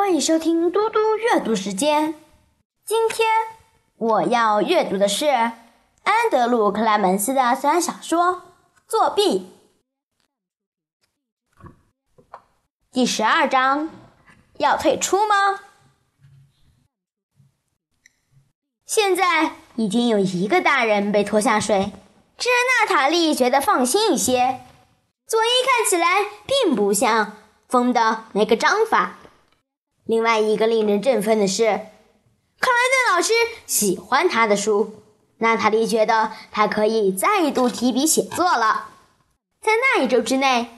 欢迎收听嘟嘟阅读时间。今天我要阅读的是安德鲁·克莱门斯的自然小说《作弊》第十二章。要退出吗？现在已经有一个大人被拖下水，这让娜塔莉觉得放心一些。佐伊看起来并不像疯的那个章法。另外一个令人振奋的是，克莱顿老师喜欢他的书。娜塔莉觉得他可以再度提笔写作了。在那一周之内，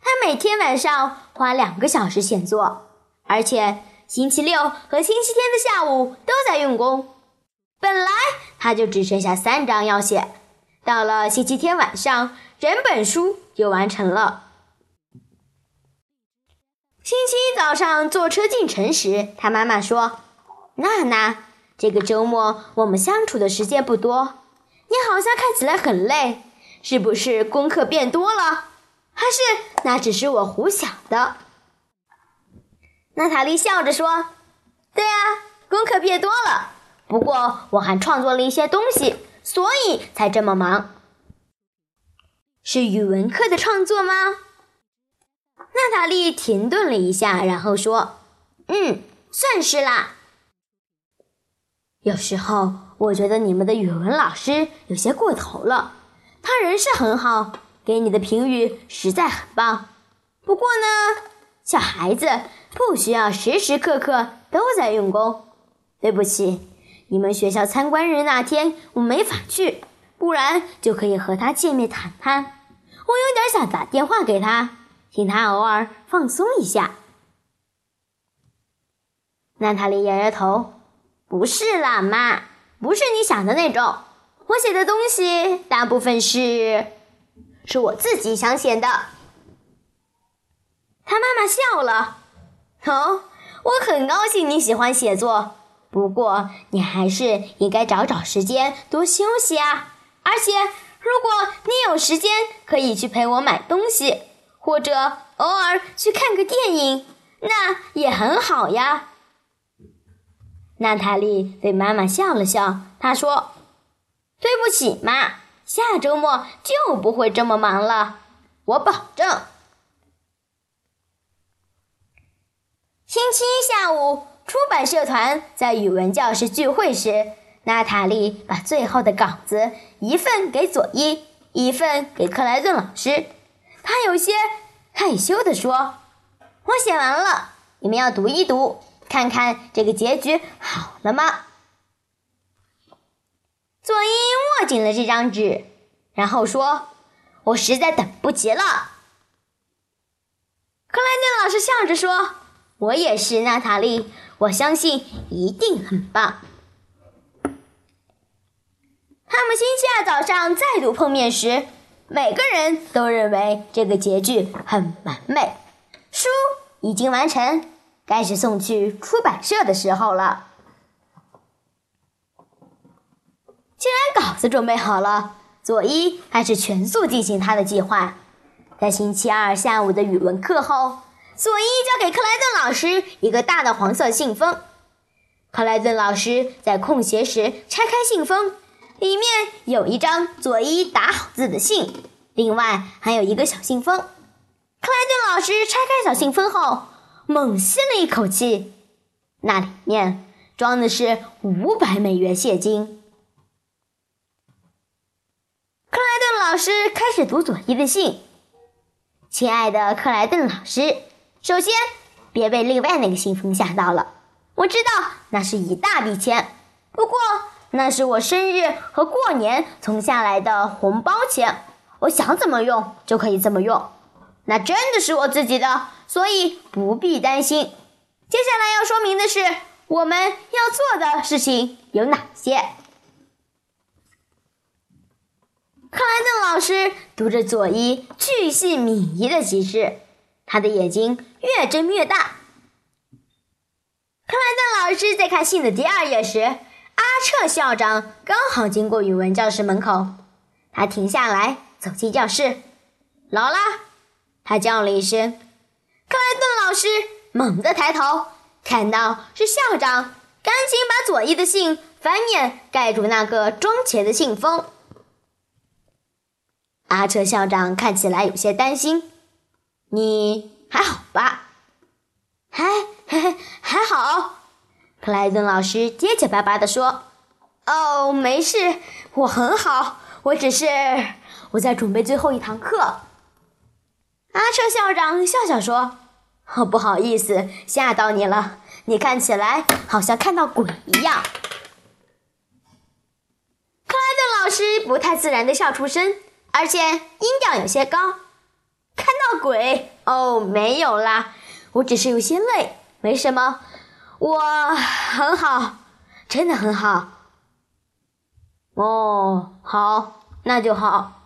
他每天晚上花两个小时写作，而且星期六和星期天的下午都在用功。本来他就只剩下三章要写，到了星期天晚上，整本书就完成了。星期一早上坐车进城时，他妈妈说：“娜娜，这个周末我们相处的时间不多，你好像看起来很累，是不是功课变多了？还是那只是我胡想的？”娜塔莉笑着说：“对呀，功课变多了，不过我还创作了一些东西，所以才这么忙。是语文课的创作吗？”娜塔莉停顿了一下，然后说：“嗯，算是啦。有时候我觉得你们的语文老师有些过头了。他人是很好，给你的评语实在很棒。不过呢，小孩子不需要时时刻刻都在用功。对不起，你们学校参观日那天我没法去，不然就可以和他见面谈谈。我有点想打电话给他。”请他偶尔放松一下。娜塔莉摇摇头：“不是啦，妈，不是你想的那种。我写的东西大部分是，是我自己想写的。”他妈妈笑了：“哦，我很高兴你喜欢写作，不过你还是应该找找时间多休息啊。而且，如果你有时间，可以去陪我买东西。”或者偶尔去看个电影，那也很好呀。娜塔莉对妈妈笑了笑，她说：“对不起，妈，下周末就不会这么忙了，我保证。”星期一下午，出版社团在语文教室聚会时，娜塔莉把最后的稿子一份给佐伊，一份给克莱顿老师。他有些害羞地说：“我写完了，你们要读一读，看看这个结局好了吗？”佐伊握紧了这张纸，然后说：“我实在等不及了。”克莱顿老师笑着说：“我也是，娜塔莉，我相信一定很棒。”他们星期二早上再度碰面时。每个人都认为这个结局很完美，书已经完成，该是送去出版社的时候了。既然稿子准备好了，佐伊还是全速进行他的计划。在星期二下午的语文课后，佐伊交给克莱顿老师一个大的黄色信封。克莱顿老师在空闲时拆开信封。里面有一张佐伊打好字的信，另外还有一个小信封。克莱顿老师拆开小信封后，猛吸了一口气，那里面装的是五百美元现金。克莱顿老师开始读佐伊的信：“亲爱的克莱顿老师，首先别被另外那个信封吓到了，我知道那是一大笔钱，不过……”那是我生日和过年存下来的红包钱，我想怎么用就可以怎么用。那 真的是我自己的，所以不必担心。接下来要说明的是，我们要做的事情有哪些？克莱顿老师读着佐伊巨细靡遗的启示，他的眼睛越睁越大。克莱顿老师在看信的第二页时。阿彻校长刚好经过语文教室门口，他停下来走进教室。劳拉，他叫了一声。克莱顿老师猛地抬头，看到是校长，赶紧把左一的信翻面盖住那个装钱的信封。阿彻校长看起来有些担心：“你还好吧？”“还还 还好。”克莱顿老师结结巴巴地说：“哦，没事，我很好。我只是我在准备最后一堂课。”阿彻校长笑笑说：“哦，不好意思，吓到你了。你看起来好像看到鬼一样。”克莱顿老师不太自然地笑出声，而且音调有些高。“看到鬼？哦，没有啦，我只是有些累，没什么。”我很好，真的很好。哦，好，那就好。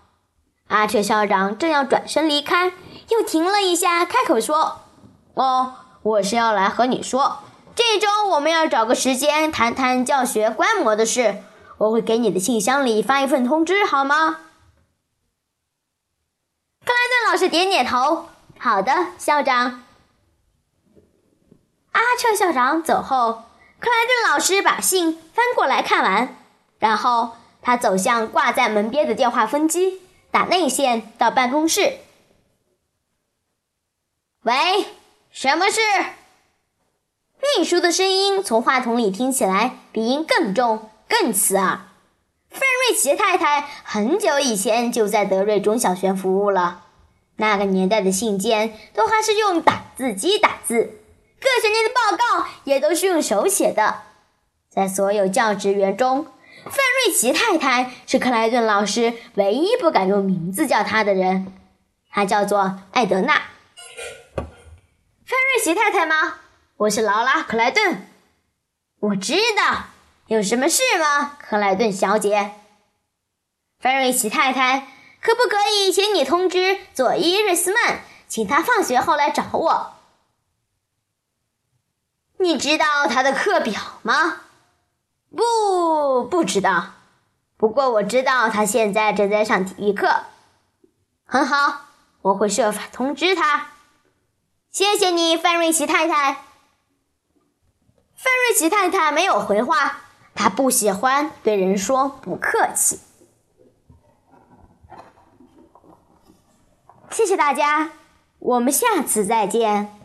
阿彻校长正要转身离开，又停了一下，开口说：“哦，我是要来和你说，这周我们要找个时间谈谈教学观摩的事。我会给你的信箱里发一份通知，好吗？”克莱顿老师点点头：“好的，校长。”阿彻校长走后，克莱顿老师把信翻过来看完，然后他走向挂在门边的电话分机，打内线到办公室。喂，什么事？秘书的声音从话筒里听起来，鼻音更重、更刺耳。范瑞奇太太很久以前就在德瑞中小学服务了，那个年代的信件都还是用打字机打字。各学年的报告也都是用手写的。在所有教职员中，范瑞奇太太是克莱顿老师唯一不敢用名字叫她的人。她叫做艾德娜。范瑞奇太太吗？我是劳拉·克莱顿。我知道。有什么事吗，克莱顿小姐？范瑞奇太太，可不可以请你通知佐伊·瑞斯曼，请他放学后来找我？你知道他的课表吗？不，不知道。不过我知道他现在正在上体育课。很好，我会设法通知他。谢谢你，范瑞奇太太。范瑞奇太太没有回话，她不喜欢对人说不客气。谢谢大家，我们下次再见。